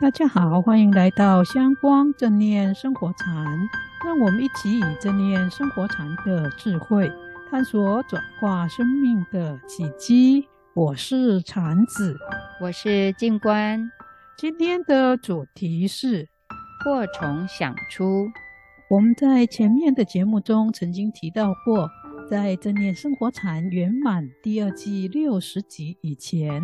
大家好，欢迎来到香光正念生活禅。让我们一起以正念生活禅的智慧，探索转化生命的契机。我是禅子，我是静观。今天的主题是祸从想出。我们在前面的节目中曾经提到过，在正念生活禅圆满第二季六十集以前，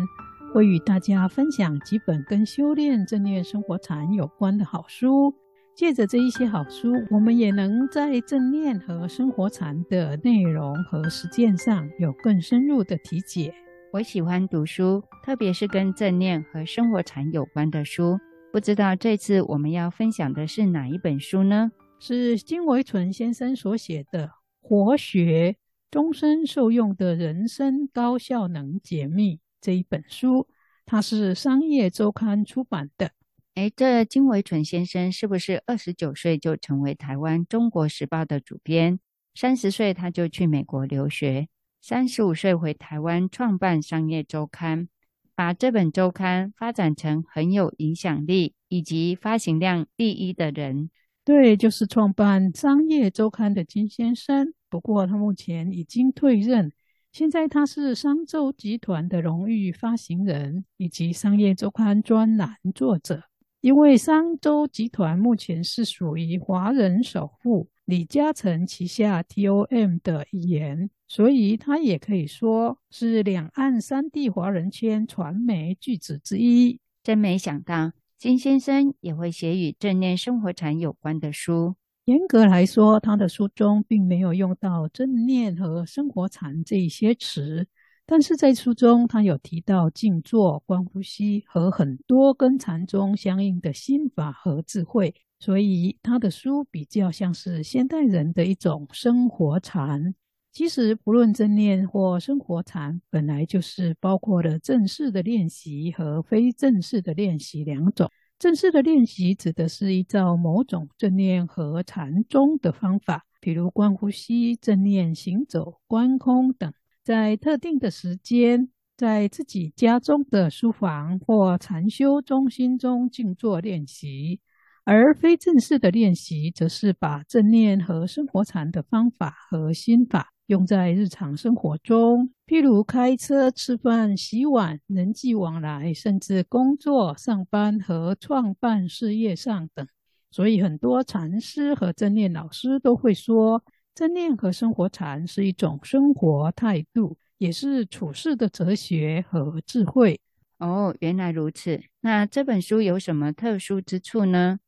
会与大家分享几本跟修炼正念生活禅有关的好书。借着这一些好书，我们也能在正念和生活禅的内容和实践上有更深入的体解。我喜欢读书，特别是跟正念和生活禅有关的书。不知道这次我们要分享的是哪一本书呢？是金维纯先生所写的《活学：终身受用的人生高效能解密》这一本书，它是商业周刊出版的。哎，这金维纯先生是不是二十九岁就成为台湾《中国时报》的主编？三十岁他就去美国留学，三十五岁回台湾创办商业周刊，把这本周刊发展成很有影响力以及发行量第一的人。对，就是创办商业周刊的金先生。不过他目前已经退任，现在他是商周集团的荣誉发行人以及商业周刊专栏作者。因为商周集团目前是属于华人首富李嘉诚旗下 TOM 的一员，所以他也可以说是两岸三地华人圈传媒巨子之一。真没想到。金先生也会写与正念生活禅有关的书。严格来说，他的书中并没有用到正念和生活禅这一些词，但是在书中他有提到静坐、观呼吸和很多跟禅宗相应的心法和智慧，所以他的书比较像是现代人的一种生活禅。其实，不论正念或生活禅，本来就是包括了正式的练习和非正式的练习两种。正式的练习指的是依照某种正念和禅宗的方法，比如观呼吸、正念行走、观空等，在特定的时间，在自己家中的书房或禅修中心中静坐练习。而非正式的练习，则是把正念和生活禅的方法和心法。用在日常生活中，譬如开车、吃饭、洗碗、人际往来，甚至工作、上班和创办事业上等。所以，很多禅师和正念老师都会说，正念和生活禅是一种生活态度，也是处世的哲学和智慧。哦，原来如此。那这本书有什么特殊之处呢？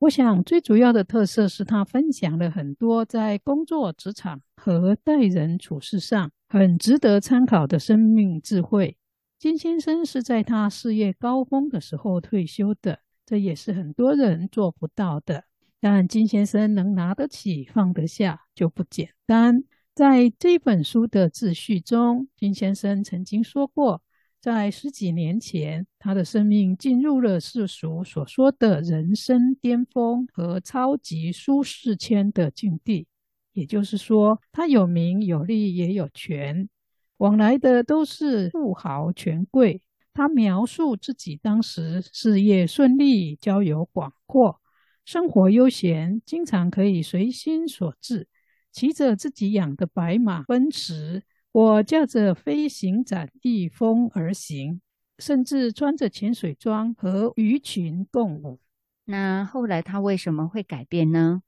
我想，最主要的特色是他分享了很多在工作、职场和待人处事上很值得参考的生命智慧。金先生是在他事业高峰的时候退休的，这也是很多人做不到的。但金先生能拿得起、放得下，就不简单。在这本书的自序中，金先生曾经说过。在十几年前，他的生命进入了世俗所说的人生巅峰和超级舒适圈的境地。也就是说，他有名有利也有权，往来的都是富豪权贵。他描述自己当时事业顺利，交友广阔，生活悠闲，经常可以随心所至，骑着自己养的白马奔驰。我驾着飞行伞逆风而行，甚至穿着潜水装和鱼群共舞。那后来他为什么会改变呢？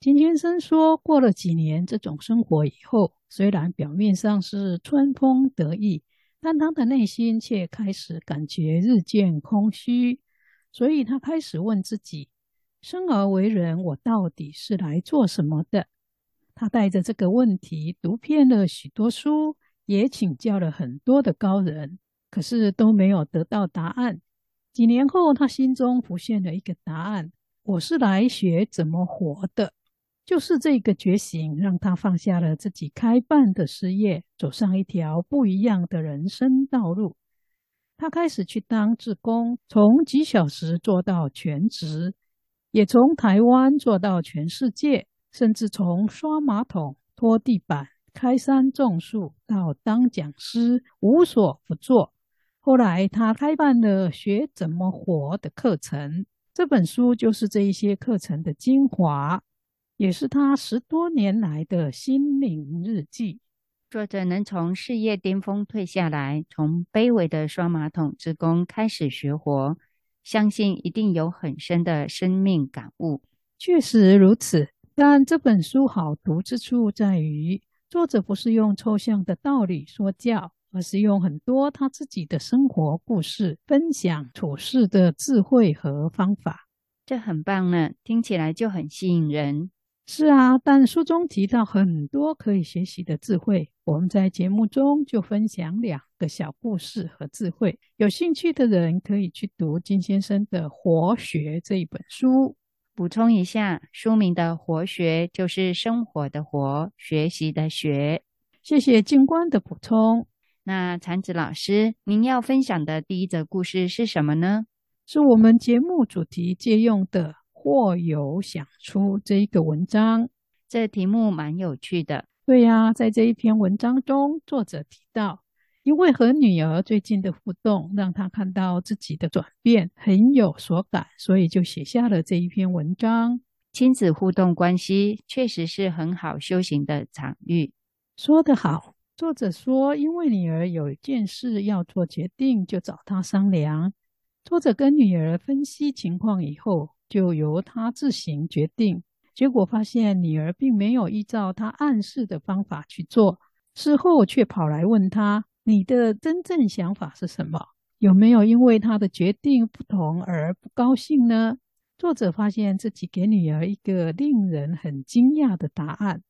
金先生说，过了几年这种生活以后，虽然表面上是春风得意，但他的内心却开始感觉日渐空虚。所以他开始问自己：生而为人，我到底是来做什么的？他带着这个问题读遍了许多书，也请教了很多的高人，可是都没有得到答案。几年后，他心中浮现了一个答案：我是来学怎么活的。就是这个觉醒，让他放下了自己开办的事业，走上一条不一样的人生道路。他开始去当志工，从几小时做到全职，也从台湾做到全世界。甚至从刷马桶、拖地板、开山种树到当讲师，无所不做。后来他开办了学怎么活的课程，这本书就是这一些课程的精华，也是他十多年来的心灵日记。作者能从事业巅峰退下来，从卑微的刷马桶职工开始学活，相信一定有很深的生命感悟。确实如此，但这本书好读之处在于，作者不是用抽象的道理说教，而是用很多他自己的生活故事分享处事的智慧和方法。这很棒呢，听起来就很吸引人。是啊，但书中提到很多可以学习的智慧，我们在节目中就分享两个小故事和智慧。有兴趣的人可以去读金先生的《活学》这一本书。补充一下，书名的“活学”就是生活的“活”，学习的“学”。谢谢静观的补充。那禅子老师，您要分享的第一则故事是什么呢？是我们节目主题借用的。或有想出这一个文章，这题目蛮有趣的。对呀，在这一篇文章中，作者提到，因为和女儿最近的互动，让她看到自己的转变，很有所感，所以就写下了这一篇文章。亲子互动关系确实是很好修行的场域。说得好，作者说，因为女儿有一件事要做决定，就找她商量。作者跟女儿分析情况以后，就由她自行决定，结果发现女儿并没有依照他暗示的方法去做，事后却跑来问他：“你的真正想法是什么？有没有因为他的决定不同而不高兴呢？”作者发现自己给女儿一个令人很惊讶的答案，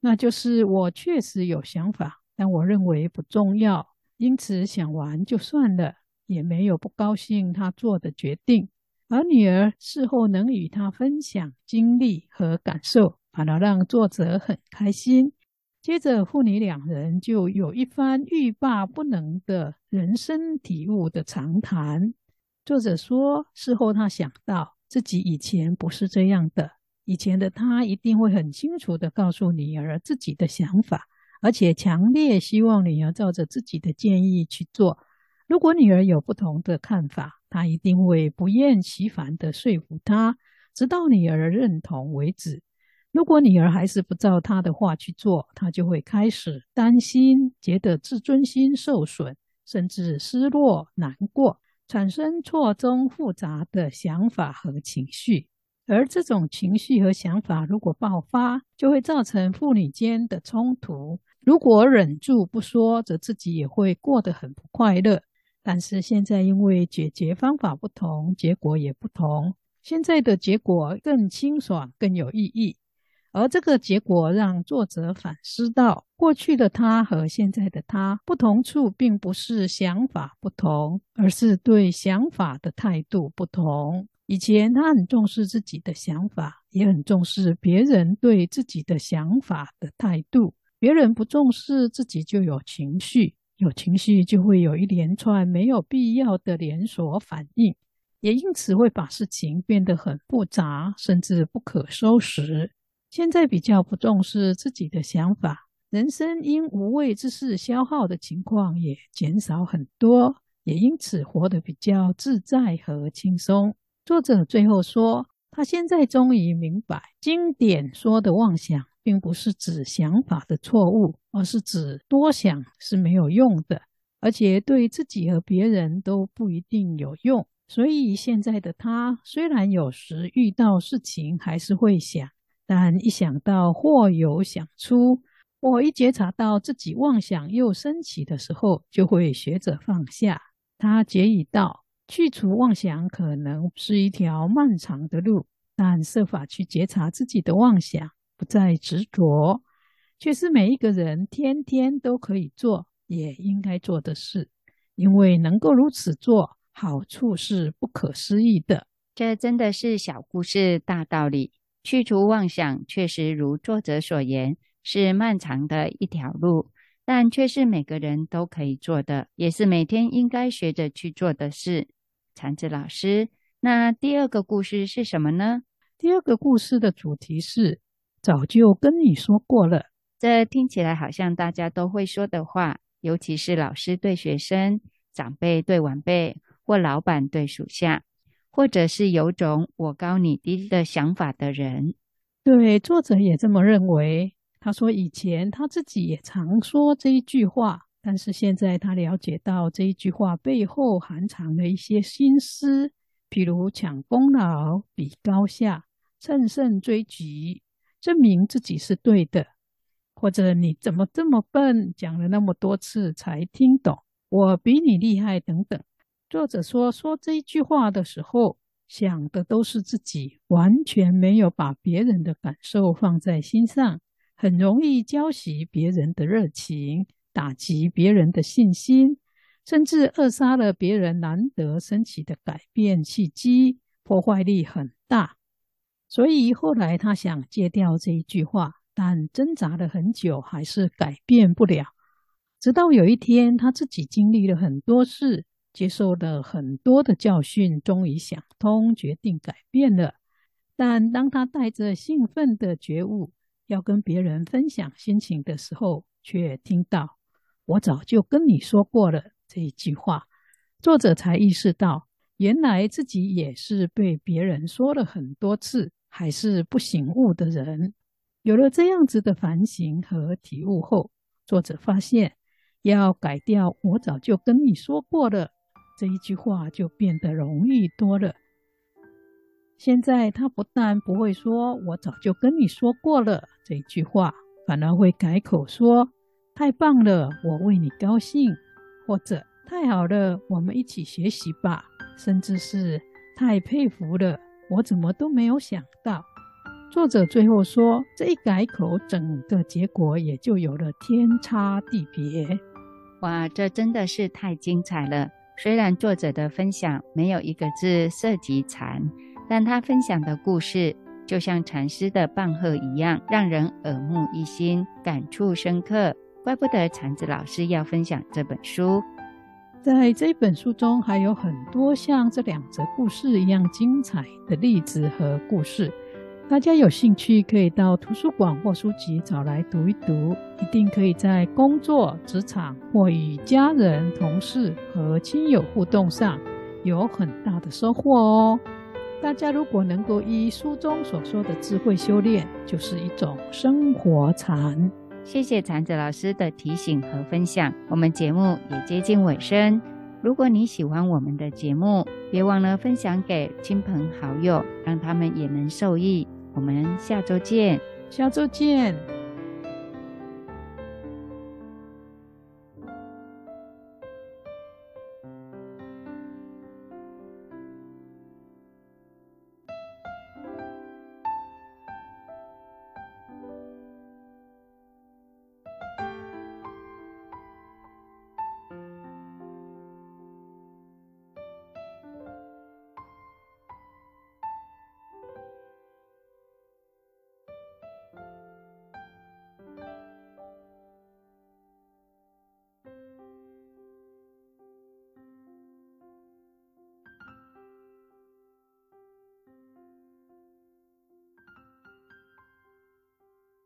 那就是：“我确实有想法，但我认为不重要，因此想完就算了，也没有不高兴他做的决定。”而女儿事后能与他分享经历和感受，反而让作者很开心。接着，父女两人就有一番欲罢不能的人生体悟的长谈。作者说，事后他想到自己以前不是这样的，以前的他一定会很清楚的告诉女儿自己的想法，而且强烈希望女儿照着自己的建议去做。如果女儿有不同的看法，他一定会不厌其烦的说服她，直到女儿认同为止。如果女儿还是不照他的话去做，他就会开始担心，觉得自尊心受损，甚至失落、难过，产生错综复杂的想法和情绪。而这种情绪和想法如果爆发，就会造成父女间的冲突。如果忍住不说，则自己也会过得很不快乐。但是现在因为解决方法不同，结果也不同。现在的结果更清爽，更有意义。而这个结果让作者反思到，过去的他和现在的他不同处，并不是想法不同，而是对想法的态度不同。以前他很重视自己的想法，也很重视别人对自己的想法的态度。别人不重视自己，就有情绪。有情绪就会有一连串没有必要的连锁反应，也因此会把事情变得很复杂，甚至不可收拾。现在比较不重视自己的想法，人生因无谓之事消耗的情况也减少很多，也因此活得比较自在和轻松。作者最后说，他现在终于明白，经典说的妄想。并不是指想法的错误，而是指多想是没有用的，而且对自己和别人都不一定有用。所以现在的他虽然有时遇到事情还是会想，但一想到或有想出，或一觉察到自己妄想又升起的时候，就会学着放下。他结语道：去除妄想可能是一条漫长的路，但设法去觉察自己的妄想。不再执着，却是每一个人天天都可以做，也应该做的事。因为能够如此做，好处是不可思议的。这真的是小故事大道理。去除妄想，确实如作者所言，是漫长的一条路，但却是每个人都可以做的，也是每天应该学着去做的事。禅子老师，那第二个故事是什么呢？第二个故事的主题是。早就跟你说过了，这听起来好像大家都会说的话，尤其是老师对学生。长辈对晚辈，或老板对属下，或者是有种我高你低的想法的人。对，作者也这么认为。他说以前他自己也常说这一句话，但是现在他了解到这一句话背后含藏了一些心思，譬如抢功劳、比高下、乘胜追击、证明自己是对的，或者你怎么这么笨，讲了那么多次才听懂，我比你厉害等等。作者说，说这一句话的时候，想的都是自己，完全没有把别人的感受放在心上。很容易浇熄别人的热情，打击别人的信心，甚至扼杀了别人难得升起的改变契机，破坏力很大。所以后来他想戒掉这一句话，但挣扎了很久，还是改变不了。直到有一天，他自己经历了很多事，接受了很多的教训，终于想通，决定改变了。但当他带着兴奋的觉悟，要跟别人分享心情的时候，却听到“我早就跟你说过了”这一句话，作者才意识到，原来自己也是被别人说了很多次，还是不醒悟的人。有了这样子的反省和体悟后，作者发现，要改掉“我早就跟你说过了”这一句话，就变得容易多了。现在他不但不会说“我早就跟你说过了”这句话，反而会改口说“太棒了，我为你高兴”，或者“太好了，我们一起学习吧”，甚至是“太佩服了，我怎么都没有想到”。作者最后说，这一改口，整个结果也就有了天差地别。哇，这真的是太精彩了！虽然作者的分享没有一个字涉及禅。但他分享的故事，就像禅师的棒喝一样，让人耳目一新，感触深刻。怪不得禅子老师要分享这本书。在这本书中，还有很多像这两则故事一样精彩的例子和故事。大家有兴趣可以到图书馆或书籍找来读一读，一定可以在工作、职场或与家人、同事和亲友互动上有很大的收获哦。大家如果能够依书中所说的智慧修炼，就是一种生活禅。谢谢禅子老师的提醒和分享。我们节目也接近尾声，如果你喜欢我们的节目，别忘了分享给亲朋好友，让他们也能受益。我们下周见，下周见。